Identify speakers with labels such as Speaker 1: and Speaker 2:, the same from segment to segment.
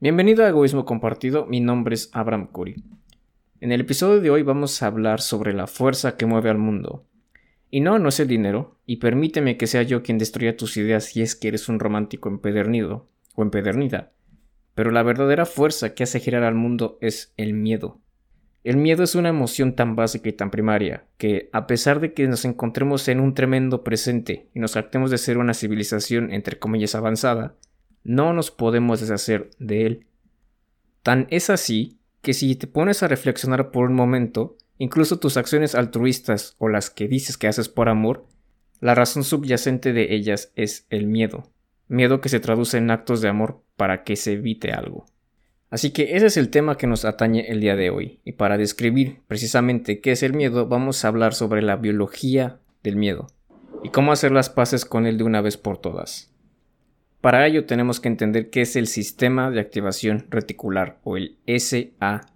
Speaker 1: Bienvenido a Egoísmo Compartido, mi nombre es Abraham Curry. En el episodio de hoy vamos a hablar sobre la fuerza que mueve al mundo. Y no, no es el dinero, y permíteme que sea yo quien destruya tus ideas si es que eres un romántico empedernido o empedernida. Pero la verdadera fuerza que hace girar al mundo es el miedo. El miedo es una emoción tan básica y tan primaria que, a pesar de que nos encontremos en un tremendo presente y nos actemos de ser una civilización entre comillas avanzada, no nos podemos deshacer de él. Tan es así que si te pones a reflexionar por un momento, incluso tus acciones altruistas o las que dices que haces por amor, la razón subyacente de ellas es el miedo, miedo que se traduce en actos de amor para que se evite algo. Así que ese es el tema que nos atañe el día de hoy, y para describir precisamente qué es el miedo vamos a hablar sobre la biología del miedo y cómo hacer las paces con él de una vez por todas. Para ello tenemos que entender qué es el sistema de activación reticular o el SAR.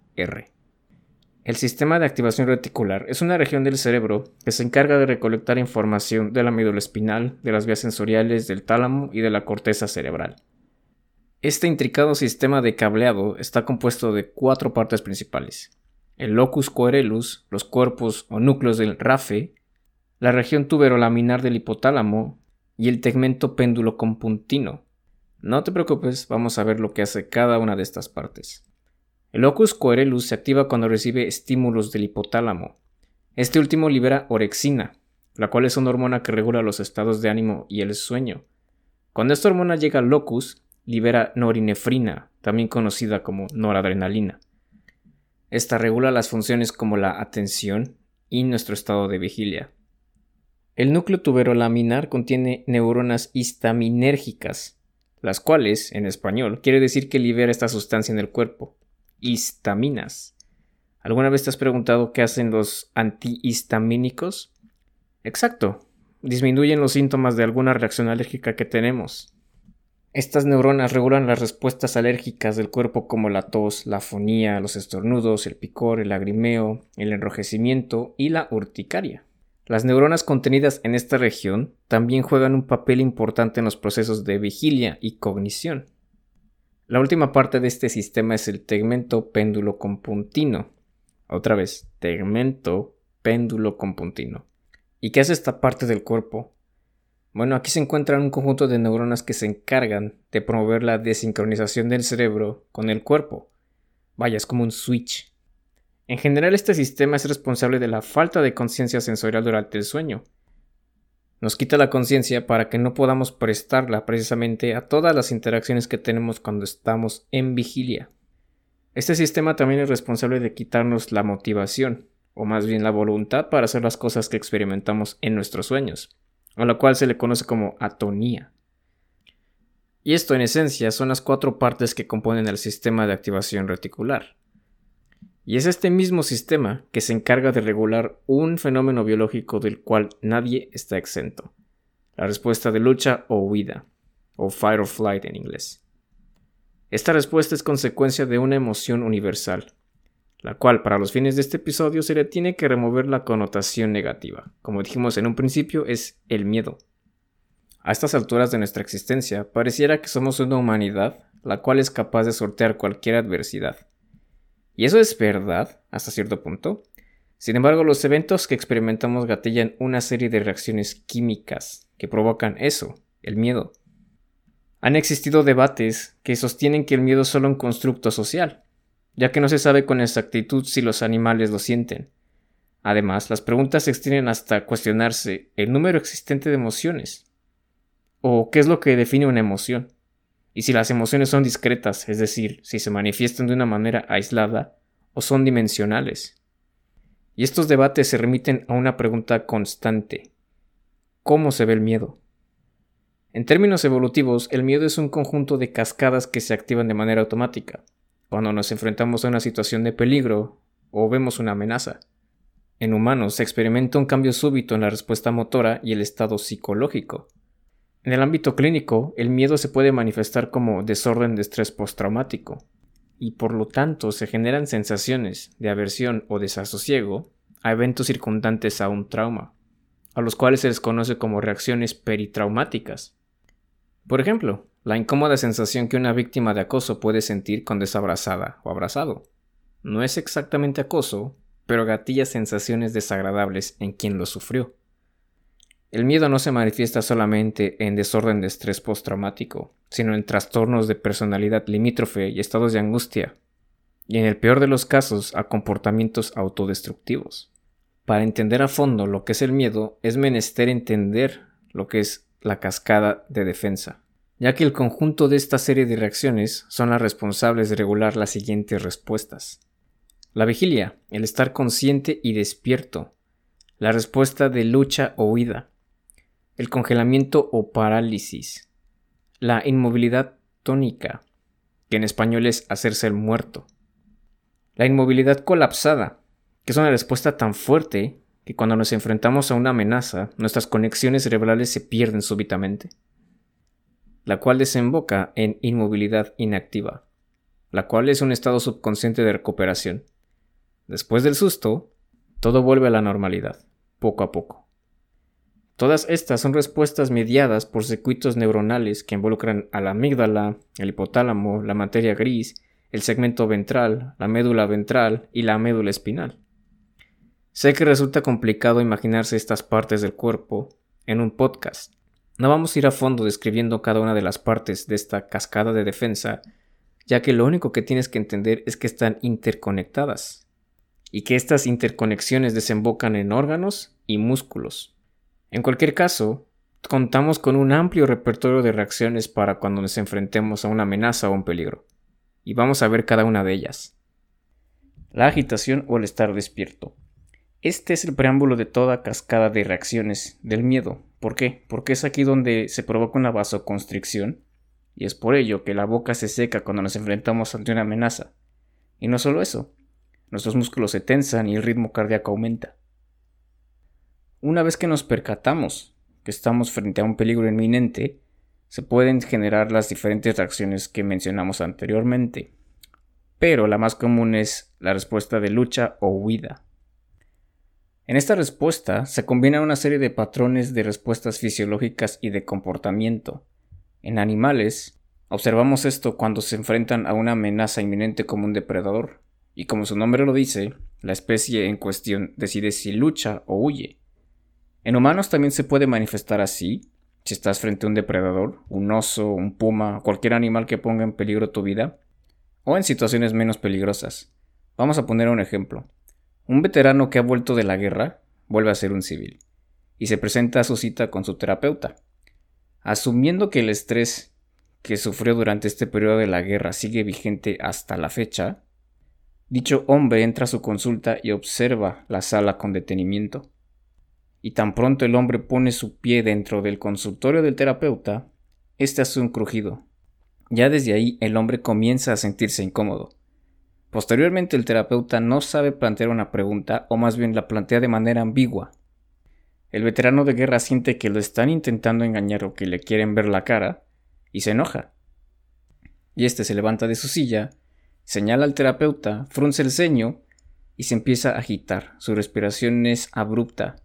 Speaker 1: El sistema de activación reticular es una región del cerebro que se encarga de recolectar información de la médula espinal, de las vías sensoriales, del tálamo y de la corteza cerebral. Este intricado sistema de cableado está compuesto de cuatro partes principales: el locus coeruleus, los cuerpos o núcleos del RAFE, la región tuberolaminar del hipotálamo, y el tegmento péndulo compuntino. No te preocupes, vamos a ver lo que hace cada una de estas partes. El locus coeruleus se activa cuando recibe estímulos del hipotálamo. Este último libera orexina, la cual es una hormona que regula los estados de ánimo y el sueño. Cuando esta hormona llega al locus, libera norinefrina, también conocida como noradrenalina. Esta regula las funciones como la atención y nuestro estado de vigilia. El núcleo tuberolaminar contiene neuronas histaminérgicas, las cuales, en español, quiere decir que libera esta sustancia en el cuerpo, histaminas. ¿Alguna vez te has preguntado qué hacen los antihistamínicos? Exacto, disminuyen los síntomas de alguna reacción alérgica que tenemos. Estas neuronas regulan las respuestas alérgicas del cuerpo como la tos, la fonía, los estornudos, el picor, el lagrimeo, el enrojecimiento y la urticaria. Las neuronas contenidas en esta región también juegan un papel importante en los procesos de vigilia y cognición. La última parte de este sistema es el tegmento péndulo compuntino. Otra vez, tegmento péndulo compuntino. ¿Y qué hace esta parte del cuerpo? Bueno, aquí se encuentran un conjunto de neuronas que se encargan de promover la desincronización del cerebro con el cuerpo. Vaya, es como un switch. En general, este sistema es responsable de la falta de conciencia sensorial durante el sueño. Nos quita la conciencia para que no podamos prestarla precisamente a todas las interacciones que tenemos cuando estamos en vigilia. Este sistema también es responsable de quitarnos la motivación, o más bien la voluntad para hacer las cosas que experimentamos en nuestros sueños, a lo cual se le conoce como atonía. Y esto en esencia son las cuatro partes que componen el sistema de activación reticular. Y es este mismo sistema que se encarga de regular un fenómeno biológico del cual nadie está exento. La respuesta de lucha o huida, o fight or flight en inglés. Esta respuesta es consecuencia de una emoción universal, la cual para los fines de este episodio se le tiene que remover la connotación negativa. Como dijimos en un principio, es el miedo. A estas alturas de nuestra existencia, pareciera que somos una humanidad la cual es capaz de sortear cualquier adversidad y eso es verdad hasta cierto punto. Sin embargo, los eventos que experimentamos gatillan una serie de reacciones químicas que provocan eso, el miedo. Han existido debates que sostienen que el miedo es solo un constructo social, ya que no se sabe con exactitud si los animales lo sienten. Además, las preguntas se extienden hasta cuestionarse el número existente de emociones. ¿O qué es lo que define una emoción? Y si las emociones son discretas, es decir, si se manifiestan de una manera aislada o son dimensionales. Y estos debates se remiten a una pregunta constante. ¿Cómo se ve el miedo? En términos evolutivos, el miedo es un conjunto de cascadas que se activan de manera automática, cuando nos enfrentamos a una situación de peligro o vemos una amenaza. En humanos se experimenta un cambio súbito en la respuesta motora y el estado psicológico, en el ámbito clínico, el miedo se puede manifestar como desorden de estrés postraumático, y por lo tanto se generan sensaciones de aversión o desasosiego a eventos circundantes a un trauma, a los cuales se les conoce como reacciones peritraumáticas. Por ejemplo, la incómoda sensación que una víctima de acoso puede sentir cuando es abrazada o abrazado. No es exactamente acoso, pero gatilla sensaciones desagradables en quien lo sufrió. El miedo no se manifiesta solamente en desorden de estrés postraumático, sino en trastornos de personalidad limítrofe y estados de angustia, y en el peor de los casos a comportamientos autodestructivos. Para entender a fondo lo que es el miedo, es menester entender lo que es la cascada de defensa ya que el conjunto de esta serie de reacciones son las responsables de regular las siguientes respuestas. La vigilia, el estar consciente y despierto. La respuesta de lucha o huida. El congelamiento o parálisis. La inmovilidad tónica, que en español es hacerse el muerto. La inmovilidad colapsada, que es una respuesta tan fuerte que cuando nos enfrentamos a una amenaza, nuestras conexiones cerebrales se pierden súbitamente la cual desemboca en inmovilidad inactiva, la cual es un estado subconsciente de recuperación. Después del susto, todo vuelve a la normalidad, poco a poco. Todas estas son respuestas mediadas por circuitos neuronales que involucran a la amígdala, el hipotálamo, la materia gris, el segmento ventral, la médula ventral y la médula espinal. Sé que resulta complicado imaginarse estas partes del cuerpo en un podcast, no vamos a ir a fondo describiendo cada una de las partes de esta cascada de defensa, ya que lo único que tienes que entender es que están interconectadas y que estas interconexiones desembocan en órganos y músculos. En cualquier caso, contamos con un amplio repertorio de reacciones para cuando nos enfrentemos a una amenaza o un peligro, y vamos a ver cada una de ellas. La agitación o el estar despierto. Este es el preámbulo de toda cascada de reacciones del miedo. ¿Por qué? Porque es aquí donde se provoca una vasoconstricción y es por ello que la boca se seca cuando nos enfrentamos ante una amenaza. Y no solo eso, nuestros músculos se tensan y el ritmo cardíaco aumenta. Una vez que nos percatamos que estamos frente a un peligro inminente, se pueden generar las diferentes reacciones que mencionamos anteriormente, pero la más común es la respuesta de lucha o huida. En esta respuesta se combinan una serie de patrones de respuestas fisiológicas y de comportamiento. En animales, observamos esto cuando se enfrentan a una amenaza inminente como un depredador, y como su nombre lo dice, la especie en cuestión decide si lucha o huye. En humanos también se puede manifestar así, si estás frente a un depredador, un oso, un puma, cualquier animal que ponga en peligro tu vida, o en situaciones menos peligrosas. Vamos a poner un ejemplo. Un veterano que ha vuelto de la guerra vuelve a ser un civil y se presenta a su cita con su terapeuta. Asumiendo que el estrés que sufrió durante este periodo de la guerra sigue vigente hasta la fecha, dicho hombre entra a su consulta y observa la sala con detenimiento. Y tan pronto el hombre pone su pie dentro del consultorio del terapeuta, este hace un crujido. Ya desde ahí el hombre comienza a sentirse incómodo Posteriormente el terapeuta no sabe plantear una pregunta o más bien la plantea de manera ambigua. El veterano de guerra siente que lo están intentando engañar o que le quieren ver la cara y se enoja. Y este se levanta de su silla, señala al terapeuta, frunce el ceño y se empieza a agitar. Su respiración es abrupta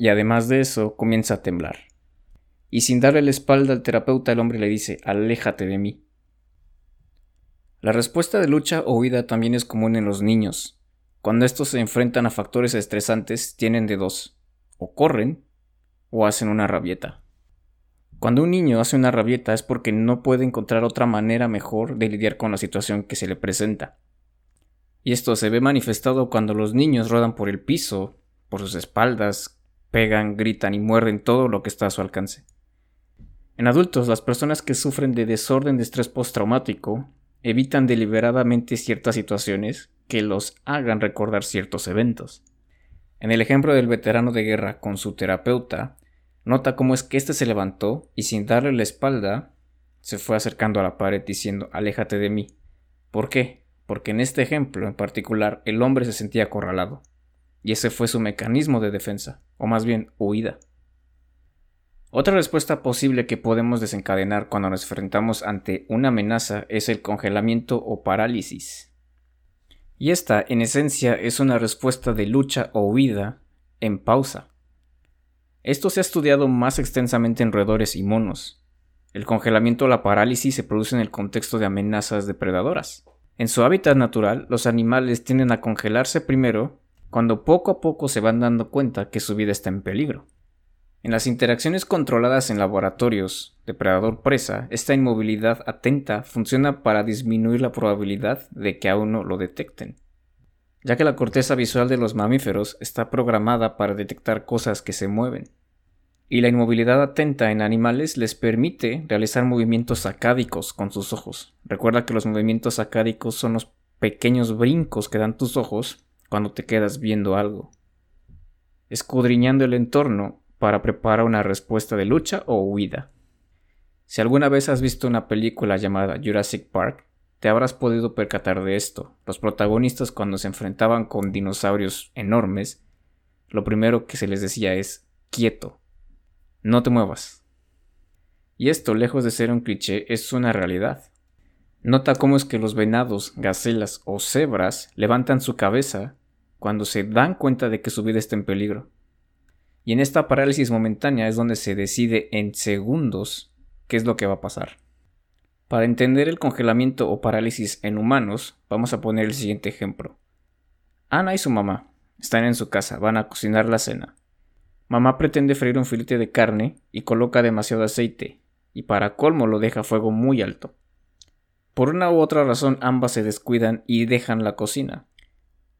Speaker 1: y además de eso comienza a temblar. Y sin darle la espalda al terapeuta el hombre le dice, aléjate de mí. La respuesta de lucha o huida también es común en los niños. Cuando estos se enfrentan a factores estresantes, tienen de dos, o corren o hacen una rabieta. Cuando un niño hace una rabieta es porque no puede encontrar otra manera mejor de lidiar con la situación que se le presenta. Y esto se ve manifestado cuando los niños rodan por el piso, por sus espaldas, pegan, gritan y muerden todo lo que está a su alcance. En adultos, las personas que sufren de desorden de estrés postraumático evitan deliberadamente ciertas situaciones que los hagan recordar ciertos eventos. En el ejemplo del veterano de guerra con su terapeuta, nota cómo es que éste se levantó y sin darle la espalda, se fue acercando a la pared diciendo aléjate de mí. ¿Por qué? Porque en este ejemplo en particular el hombre se sentía acorralado, y ese fue su mecanismo de defensa, o más bien huida. Otra respuesta posible que podemos desencadenar cuando nos enfrentamos ante una amenaza es el congelamiento o parálisis. Y esta, en esencia, es una respuesta de lucha o huida en pausa. Esto se ha estudiado más extensamente en roedores y monos, El congelamiento o la parálisis se produce en el contexto de amenazas depredadoras. En su hábitat natural, los animales tienden a congelarse primero cuando poco a poco se van dando cuenta que su vida está en peligro. En las interacciones controladas en laboratorios depredador-presa, esta inmovilidad atenta funciona para disminuir la probabilidad de que a uno lo detecten, ya que la corteza visual de los mamíferos está programada para detectar cosas que se mueven y la inmovilidad atenta en animales les permite realizar movimientos sacádicos con sus ojos. Recuerda que los movimientos sacádicos son los pequeños brincos que dan tus ojos cuando te quedas viendo algo, escudriñando el entorno para preparar una respuesta de lucha o huida. Si alguna vez has visto una película llamada Jurassic Park, te habrás podido percatar de esto. Los protagonistas cuando se enfrentaban con dinosaurios enormes, lo primero que se les decía es quieto, no te muevas. Y esto, lejos de ser un cliché, es una realidad. Nota cómo es que los venados, gacelas o cebras levantan su cabeza cuando se dan cuenta de que su vida está en peligro. Y en esta parálisis momentánea es donde se decide en segundos qué es lo que va a pasar. Para entender el congelamiento o parálisis en humanos, vamos a poner el siguiente ejemplo. Ana y su mamá están en su casa, van a cocinar la cena. Mamá pretende freír un filete de carne y coloca demasiado aceite, y para colmo lo deja a fuego muy alto. Por una u otra razón ambas se descuidan y dejan la cocina.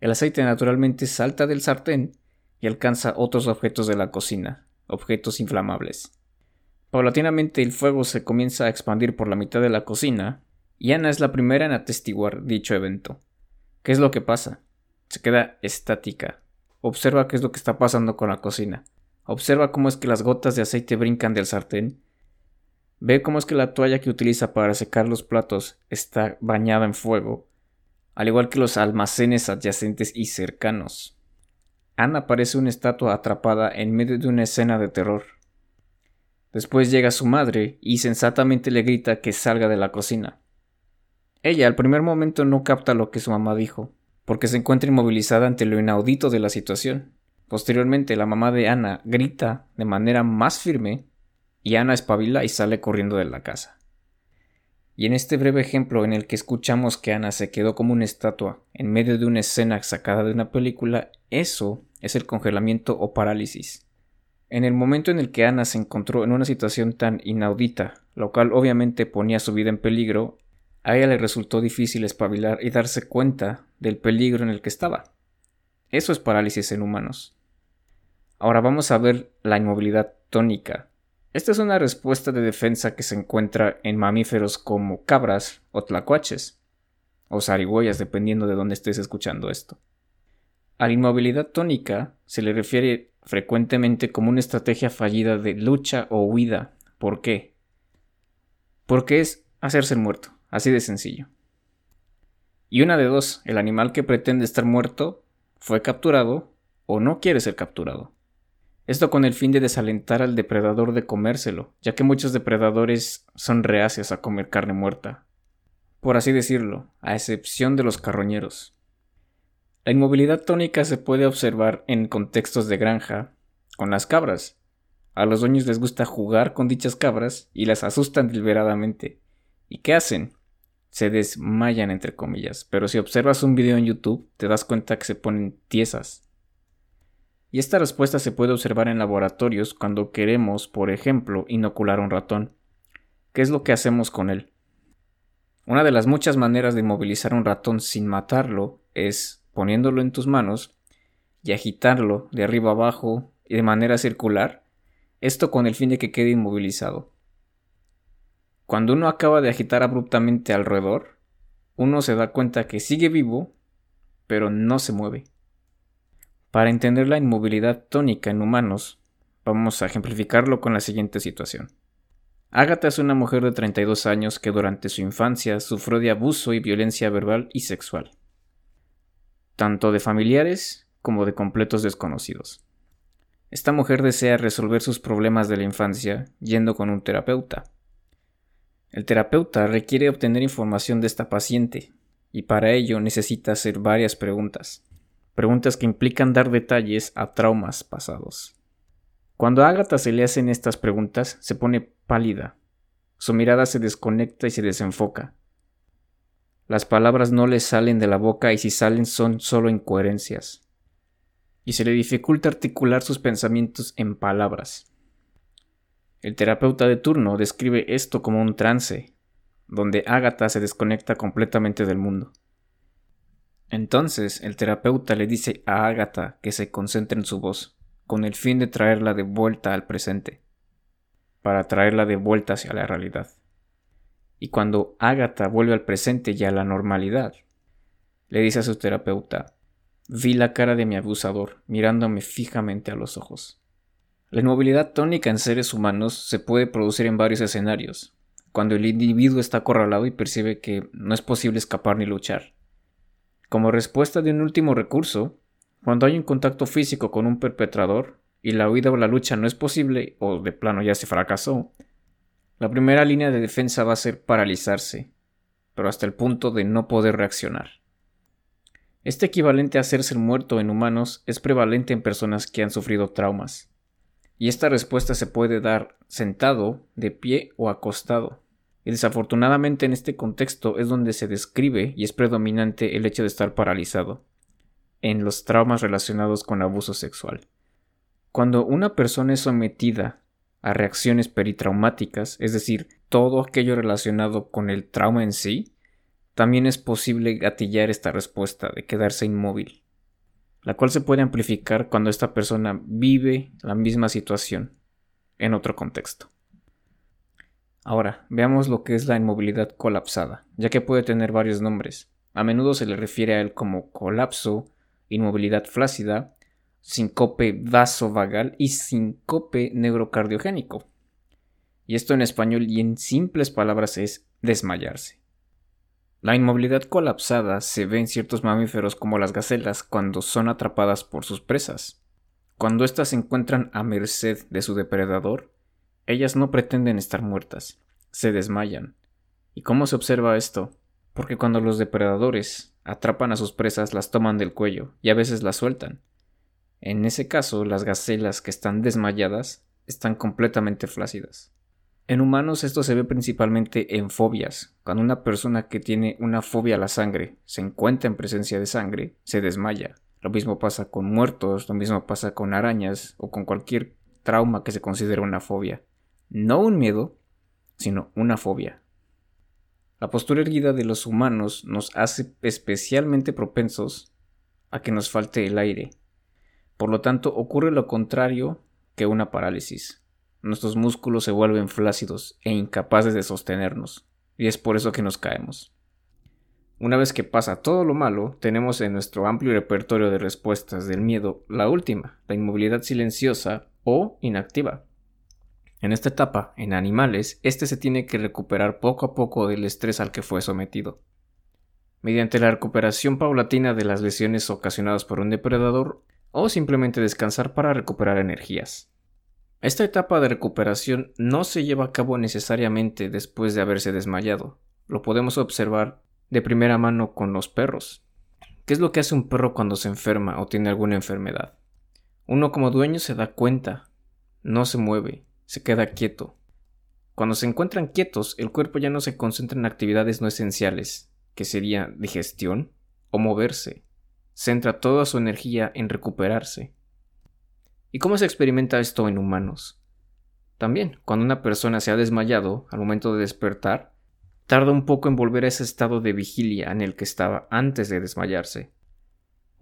Speaker 1: El aceite naturalmente salta del sartén y alcanza otros objetos de la cocina, objetos inflamables. Paulatinamente el fuego se comienza a expandir por la mitad de la cocina, y Ana es la primera en atestiguar dicho evento. ¿Qué es lo que pasa? Se queda estática. Observa qué es lo que está pasando con la cocina. Observa cómo es que las gotas de aceite brincan del sartén. Ve cómo es que la toalla que utiliza para secar los platos está bañada en fuego, al igual que los almacenes adyacentes y cercanos. Ana parece una estatua atrapada en medio de una escena de terror. Después llega su madre y sensatamente le grita que salga de la cocina. Ella al primer momento no capta lo que su mamá dijo, porque se encuentra inmovilizada ante lo inaudito de la situación. Posteriormente, la mamá de Ana grita de manera más firme y Ana espabila y sale corriendo de la casa. Y en este breve ejemplo en el que escuchamos que Ana se quedó como una estatua en medio de una escena sacada de una película, eso es el congelamiento o parálisis. En el momento en el que Ana se encontró en una situación tan inaudita, lo cual obviamente ponía su vida en peligro, a ella le resultó difícil espabilar y darse cuenta del peligro en el que estaba. Eso es parálisis en humanos. Ahora vamos a ver la inmovilidad tónica. Esta es una respuesta de defensa que se encuentra en mamíferos como cabras o tlacuaches, o zarigüeyas dependiendo de dónde estés escuchando esto. A la inmovilidad tónica se le refiere frecuentemente como una estrategia fallida de lucha o huida. ¿Por qué? Porque es hacerse el muerto, así de sencillo. Y una de dos, el animal que pretende estar muerto fue capturado o no quiere ser capturado. Esto con el fin de desalentar al depredador de comérselo, ya que muchos depredadores son reacios a comer carne muerta. Por así decirlo, a excepción de los carroñeros. La inmovilidad tónica se puede observar en contextos de granja, con las cabras. A los dueños les gusta jugar con dichas cabras y las asustan deliberadamente. ¿Y qué hacen? Se desmayan entre comillas, pero si observas un video en YouTube te das cuenta que se ponen tiesas, y esta respuesta se puede observar en laboratorios cuando queremos, por ejemplo, inocular un ratón. ¿Qué es lo que hacemos con él? Una de las muchas maneras de inmovilizar un ratón sin matarlo es poniéndolo en tus manos y agitarlo de arriba abajo y de manera circular, esto con el fin de que quede inmovilizado. Cuando uno acaba de agitar abruptamente al roedor, uno se da cuenta que sigue vivo, pero no se mueve. Para entender la inmovilidad tónica en humanos, vamos a ejemplificarlo con la siguiente situación. Ágata es una mujer de 32 años que durante su infancia sufrió de abuso y violencia verbal y sexual, tanto de familiares como de completos desconocidos. Esta mujer desea resolver sus problemas de la infancia yendo con un terapeuta. El terapeuta requiere obtener información de esta paciente y para ello necesita hacer varias preguntas preguntas que implican dar detalles a traumas pasados. Cuando a Agatha se le hacen estas preguntas, se pone pálida, Su mirada se desconecta y se desenfoca. Las palabras no le salen de la boca y si salen son solo incoherencias. Y se le dificulta articular sus pensamientos en palabras. El terapeuta de turno describe esto como un trance, donde Ágata se desconecta completamente del mundo. Entonces el terapeuta le dice a Ágata que se concentre en su voz, con el fin de traerla de vuelta al presente, para traerla de vuelta hacia la realidad. Y cuando Ágata vuelve al presente y a la normalidad, le dice a su terapeuta, vi la cara de mi abusador mirándome fijamente a los ojos. La inmovilidad tónica en seres humanos se puede producir en varios escenarios, cuando el individuo está acorralado y percibe que no es posible escapar ni luchar. Como respuesta de un último recurso, cuando hay un contacto físico con un perpetrador y la huida o la lucha no es posible o de plano ya se fracasó, la primera línea de defensa va a ser paralizarse, pero hasta el punto de no poder reaccionar. Este equivalente a hacerse muerto en humanos es prevalente en personas que han sufrido traumas, y esta respuesta se puede dar sentado, de pie o acostado. Y desafortunadamente en este contexto es donde se describe y es predominante el hecho de estar paralizado, en los traumas relacionados con abuso sexual. Cuando una persona es sometida a reacciones peritraumáticas, es decir, todo aquello relacionado con el trauma en sí, también es posible gatillar esta respuesta de quedarse inmóvil, la cual se puede amplificar cuando esta persona vive la misma situación en otro contexto. Ahora, veamos lo que es la inmovilidad colapsada, ya que puede tener varios nombres. A menudo se le refiere a él como colapso, inmovilidad flácida sincope vasovagal y sincope neurocardiogénico. Y esto en español y en simples palabras es desmayarse. La inmovilidad colapsada se ve en ciertos mamíferos como las gacelas cuando son atrapadas por sus presas. Cuando éstas se encuentran a merced de su depredador, ellas no pretenden estar muertas, se desmayan. ¿Y cómo se observa esto? Porque cuando los depredadores atrapan a sus presas las toman del cuello y a veces las sueltan, en ese caso, las gacelas que están desmayadas están completamente flácidas. En humanos esto se ve principalmente en fobias. Cuando una persona que tiene una fobia a la sangre se encuentra en presencia de sangre, se desmaya. Lo mismo pasa con muertos, lo mismo pasa con arañas o con cualquier trauma que se considere una fobia. No un miedo, sino una fobia. La postura erguida de los humanos nos hace especialmente propensos a que nos falte el aire, por lo tanto, ocurre lo contrario que una parálisis. Nuestros músculos se vuelven flácidos e incapaces de sostenernos, y es por eso que nos caemos. Una vez que pasa todo lo malo, tenemos en nuestro amplio repertorio de respuestas del miedo la última, la inmovilidad silenciosa o inactiva. En esta etapa, en animales, este se tiene que recuperar poco a poco del estrés al que fue sometido. Mediante la recuperación paulatina de las lesiones ocasionadas por un depredador, o simplemente descansar para recuperar energías. Esta etapa de recuperación no se lleva a cabo necesariamente después de haberse desmayado. Lo podemos observar de primera mano con los perros. ¿Qué es lo que hace un perro cuando se enferma o tiene alguna enfermedad? Uno como dueño se da cuenta, no se mueve, se queda quieto. Cuando se encuentran quietos, el cuerpo ya no se concentra en actividades no esenciales, que sería digestión o moverse, centra toda su energía en recuperarse. ¿Y cómo se experimenta esto en humanos? También, cuando una persona se ha desmayado al momento de despertar, tarda un poco en volver a ese estado de vigilia en el que estaba antes de desmayarse.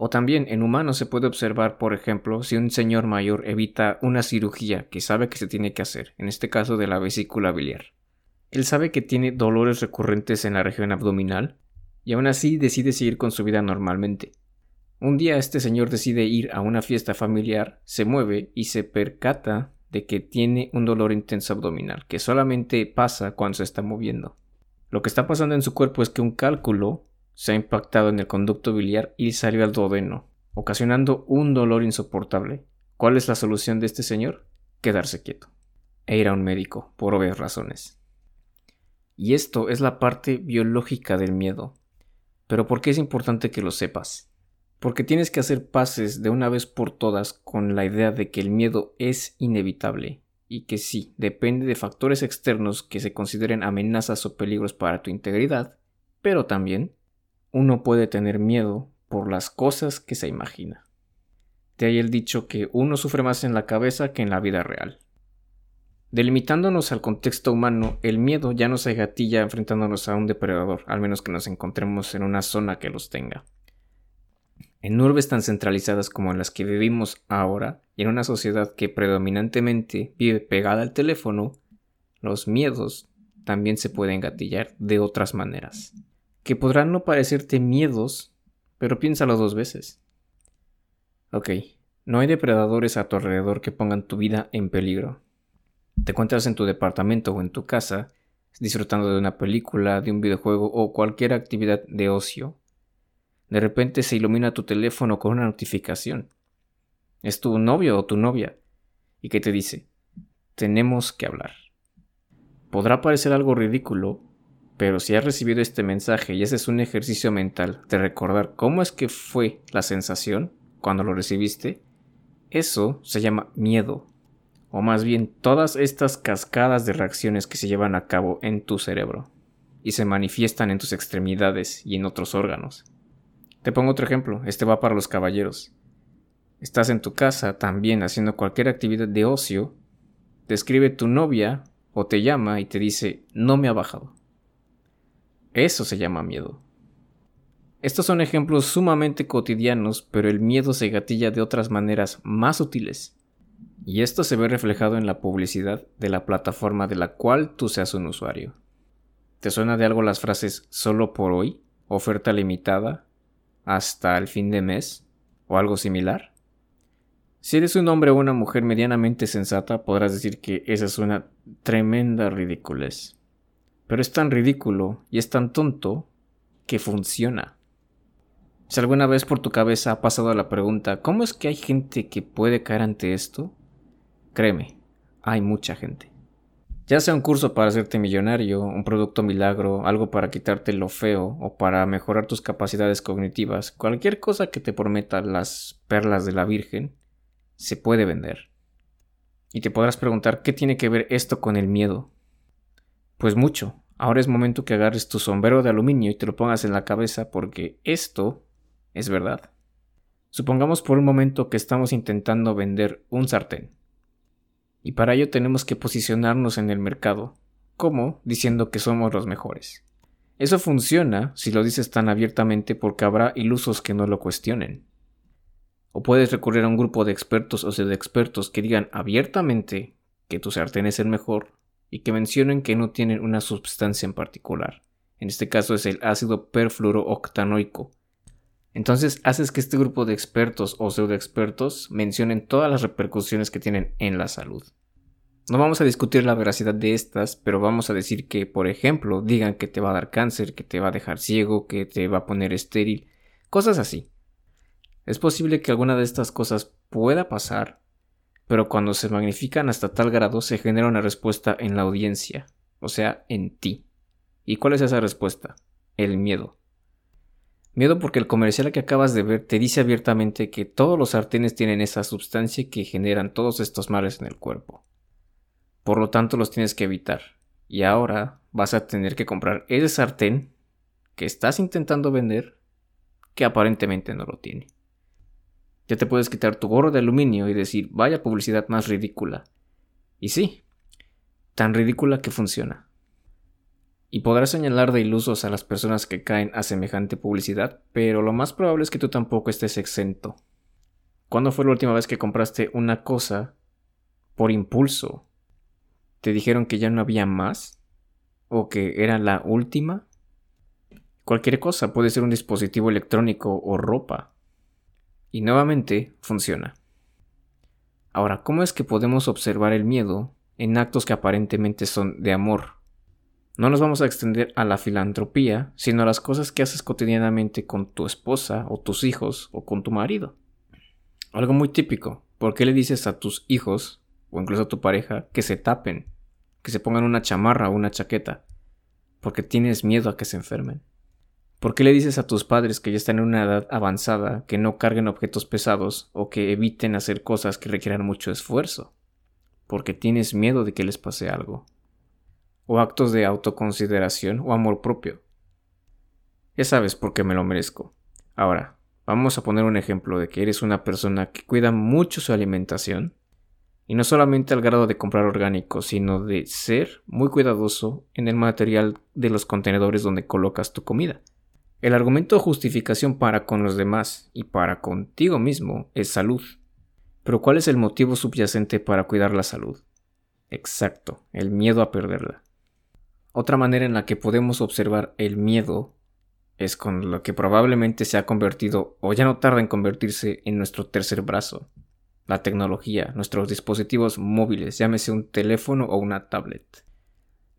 Speaker 1: O también en humanos se puede observar, por ejemplo, si un señor mayor evita una cirugía que sabe que se tiene que hacer, en este caso de la vesícula biliar. Él sabe que tiene dolores recurrentes en la región abdominal y aún así decide seguir con su vida normalmente. Un día este señor decide ir a una fiesta familiar, se mueve y se percata de que tiene un dolor intenso abdominal, que solamente pasa cuando se está moviendo. Lo que está pasando en su cuerpo es que un cálculo se ha impactado en el conducto biliar y salió al duodeno, ocasionando un dolor insoportable. ¿Cuál es la solución de este señor? Quedarse quieto e ir a un médico, por obvias razones. Y esto es la parte biológica del miedo. Pero ¿por qué es importante que lo sepas? porque tienes que hacer pases de una vez por todas con la idea de que el miedo es inevitable y que sí, depende de factores externos que se consideren amenazas o peligros para tu integridad, pero también uno puede tener miedo por las cosas que se imagina. De ahí el dicho que uno sufre más en la cabeza que en la vida real. Delimitándonos al contexto humano, el miedo ya no se gatilla enfrentándonos a un depredador, al menos que nos encontremos en una zona que los tenga. En urbes tan centralizadas como en las que vivimos ahora, y en una sociedad que predominantemente vive pegada al teléfono, los miedos también se pueden gatillar de otras maneras, que podrán no parecerte miedos, pero piénsalo dos veces. Ok, no hay depredadores a tu alrededor que pongan tu vida en peligro, te encuentras en tu departamento o en tu casa, disfrutando de una película, de un videojuego o cualquier actividad de ocio. De repente se ilumina tu teléfono con una notificación. Es tu novio o tu novia y que te dice, tenemos que hablar. Podrá parecer algo ridículo, pero si has recibido este mensaje y haces un ejercicio mental de recordar cómo es que fue la sensación cuando lo recibiste, eso se llama miedo o más bien todas estas cascadas de reacciones que se llevan a cabo en tu cerebro y se manifiestan en tus extremidades y en otros órganos. Te pongo otro ejemplo, este va para los caballeros. Estás en tu casa también haciendo cualquier actividad de ocio, te escribe tu novia o te llama y te dice no me ha bajado. Eso se llama miedo. Estos son ejemplos sumamente cotidianos, pero el miedo se gatilla de otras maneras más sutiles y esto se ve reflejado en la publicidad de la plataforma de la cual tú seas un usuario. ¿Te suena de algo las frases solo por hoy, oferta limitada, hasta el fin de mes o algo similar? Si eres un hombre o una mujer medianamente sensata, podrás decir que esa es una tremenda ridiculez. Pero es tan ridículo y es tan tonto que funciona. Si alguna vez por tu cabeza ha pasado la pregunta ¿cómo es que hay gente que puede caer ante esto? Créeme, hay mucha gente. Ya sea un curso para hacerte millonario, un producto milagro, algo para quitarte lo feo o para mejorar tus capacidades cognitivas, cualquier cosa que te prometa las perlas de la Virgen, se puede vender. Y te podrás preguntar qué tiene que ver esto con el miedo. Pues mucho. Ahora es momento que agarres tu sombrero de aluminio y te lo pongas en la cabeza porque esto es verdad. Supongamos por un momento que estamos intentando vender un sartén. Y para ello tenemos que posicionarnos en el mercado. ¿Cómo? Diciendo que somos los mejores. Eso funciona si lo dices tan abiertamente porque habrá ilusos que no lo cuestionen. O puedes recurrir a un grupo de expertos o de expertos que digan abiertamente que tu sartén es el mejor y que mencionen que no tienen una sustancia en particular. En este caso es el ácido perfluorooctanoico. Entonces haces que este grupo de expertos o pseudoexpertos mencionen todas las repercusiones que tienen en la salud. No vamos a discutir la veracidad de estas, pero vamos a decir que, por ejemplo, digan que te va a dar cáncer, que te va a dejar ciego, que te va a poner estéril, cosas así. Es posible que alguna de estas cosas pueda pasar, pero cuando se magnifican hasta tal grado se genera una respuesta en la audiencia, o sea, en ti. ¿Y cuál es esa respuesta? El miedo. Miedo porque el comercial que acabas de ver te dice abiertamente que todos los sartenes tienen esa sustancia que generan todos estos males en el cuerpo. Por lo tanto los tienes que evitar. Y ahora vas a tener que comprar ese sartén que estás intentando vender que aparentemente no lo tiene. Ya te puedes quitar tu gorro de aluminio y decir, vaya publicidad más ridícula. Y sí, tan ridícula que funciona. Y podrás señalar de ilusos a las personas que caen a semejante publicidad, pero lo más probable es que tú tampoco estés exento. ¿Cuándo fue la última vez que compraste una cosa por impulso? ¿Te dijeron que ya no había más? ¿O que era la última? Cualquier cosa puede ser un dispositivo electrónico o ropa. Y nuevamente funciona. Ahora, ¿cómo es que podemos observar el miedo en actos que aparentemente son de amor no nos vamos a extender a la filantropía, sino a las cosas que haces cotidianamente con tu esposa o tus hijos o con tu marido. Algo muy típico. ¿Por qué le dices a tus hijos o incluso a tu pareja que se tapen, que se pongan una chamarra o una chaqueta? Porque tienes miedo a que se enfermen. ¿Por qué le dices a tus padres que ya están en una edad avanzada que no carguen objetos pesados o que eviten hacer cosas que requieran mucho esfuerzo? porque tienes miedo de que les pase algo. O actos de autoconsideración o amor propio. Ya sabes por qué me lo merezco. Ahora, vamos a poner un ejemplo de que eres una persona que cuida mucho su alimentación. Y no solamente al grado de comprar orgánico, sino de ser muy cuidadoso en el material de los contenedores donde colocas tu comida. El argumento de justificación para con los demás y para contigo mismo es salud. Pero ¿cuál es el motivo subyacente para cuidar la salud? Exacto, el miedo a perderla. Otra manera en la que podemos observar el miedo es con lo que probablemente se ha convertido o ya no tarda en convertirse en nuestro tercer brazo, la tecnología, nuestros dispositivos móviles, llámese un teléfono o una tablet.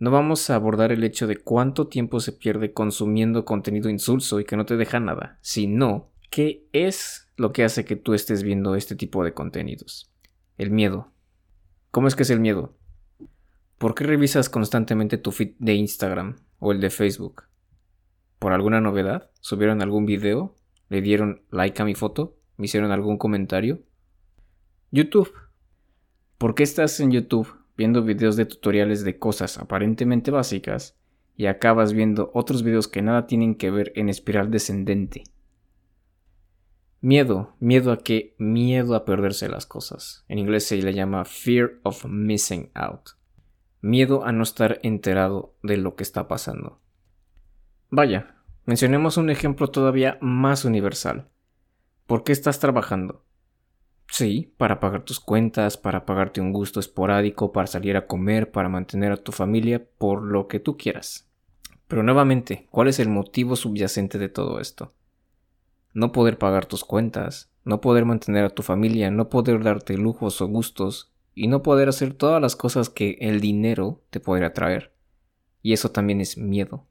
Speaker 1: No vamos a abordar el hecho de cuánto tiempo se pierde consumiendo contenido insulso y que no te deja nada, sino qué es lo que hace que tú estés viendo este tipo de contenidos. El miedo. ¿Cómo es que es el miedo? ¿Por qué revisas constantemente tu feed de Instagram o el de Facebook? ¿Por alguna novedad? ¿Subieron algún video? ¿Le dieron like a mi foto? ¿Me hicieron algún comentario? YouTube. ¿Por qué estás en YouTube viendo videos de tutoriales de cosas aparentemente básicas y acabas viendo otros videos que nada tienen que ver en espiral descendente. Miedo, miedo a qué? Miedo a perderse las cosas. En inglés se le llama fear of missing out. Miedo a no estar enterado de lo que está pasando. Vaya, mencionemos un ejemplo todavía más universal. ¿Por qué estás trabajando? Sí, para pagar tus cuentas, para pagarte un gusto esporádico, para salir a comer, para mantener a tu familia, por lo que tú quieras. Pero nuevamente, ¿cuál es el motivo subyacente de todo esto? No poder pagar tus cuentas, no poder mantener a tu familia, no poder darte lujos o gustos, y no poder hacer todas las cosas que el dinero te podría traer. Y eso también es miedo.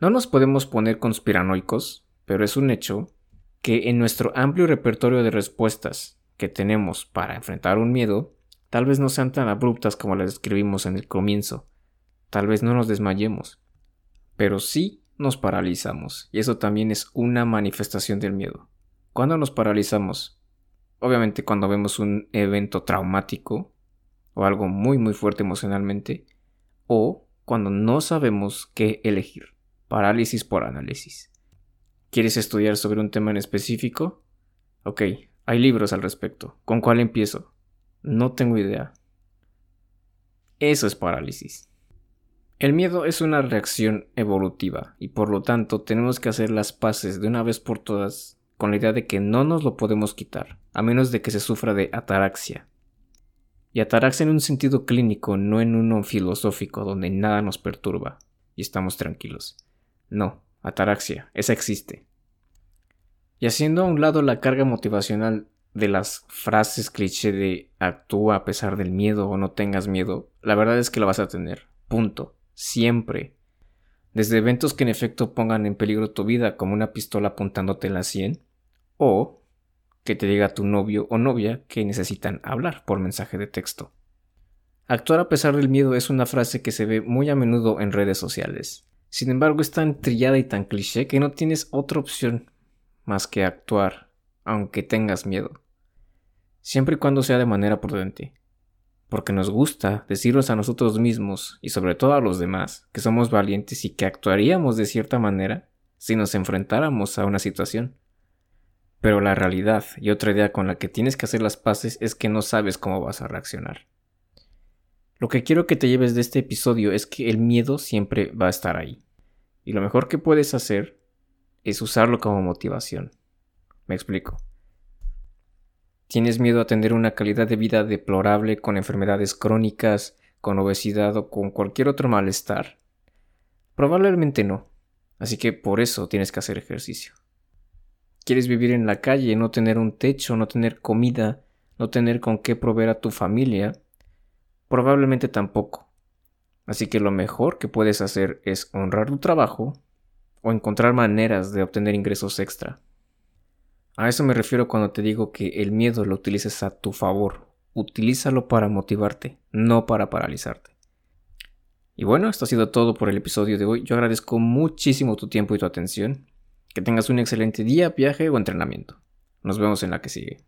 Speaker 1: No nos podemos poner conspiranoicos, pero es un hecho que en nuestro amplio repertorio de respuestas que tenemos para enfrentar un miedo, tal vez no sean tan abruptas como las describimos en el comienzo, tal vez no nos desmayemos, pero sí nos paralizamos, y eso también es una manifestación del miedo. ¿Cuándo nos paralizamos? Obviamente cuando vemos un evento traumático o algo muy muy fuerte emocionalmente, o cuando no sabemos qué elegir. Parálisis por análisis. ¿Quieres estudiar sobre un tema en específico? Ok, hay libros al respecto. ¿Con cuál empiezo? No tengo idea. Eso es parálisis. El miedo es una reacción evolutiva y por lo tanto tenemos que hacer las paces de una vez por todas con la idea de que no nos lo podemos quitar, a menos de que se sufra de ataraxia. Y ataraxia en un sentido clínico, no en uno filosófico donde nada nos perturba y estamos tranquilos. No, ataraxia, esa existe. Y haciendo a un lado la carga motivacional de las frases cliché de actúa a pesar del miedo o no tengas miedo, la verdad es que lo vas a tener. Punto. Siempre. Desde eventos que en efecto pongan en peligro tu vida como una pistola apuntándote en la sien o que te diga tu novio o novia que necesitan hablar por mensaje de texto. Actuar a pesar del miedo es una frase que se ve muy a menudo en redes sociales. Sin embargo, es tan trillada y tan cliché que no tienes otra opción más que actuar, aunque tengas miedo. Siempre y cuando sea de manera prudente. Porque nos gusta decirnos a nosotros mismos y sobre todo a los demás que somos valientes y que actuaríamos de cierta manera si nos enfrentáramos a una situación. Pero la realidad y otra idea con la que tienes que hacer las paces es que no sabes cómo vas a reaccionar. Lo que quiero que te lleves de este episodio es que el miedo siempre va a estar ahí. Y lo mejor que puedes hacer es usarlo como motivación. Me explico. ¿Tienes miedo a tener una calidad de vida deplorable con enfermedades crónicas, con obesidad o con cualquier otro malestar? Probablemente no. Así que por eso tienes que hacer ejercicio. ¿Quieres vivir en la calle, no tener un techo, no tener comida, no tener con qué proveer a tu familia? Probablemente tampoco. Así que lo mejor que puedes hacer es honrar tu trabajo o encontrar maneras de obtener ingresos extra. A eso me refiero cuando te digo que el miedo lo utilices a tu favor. Utilízalo para motivarte, no para paralizarte. Y bueno, esto ha sido todo por el episodio de hoy. Yo agradezco muchísimo tu tiempo y tu atención. Que tengas un excelente día, viaje o entrenamiento. Nos vemos en la que sigue.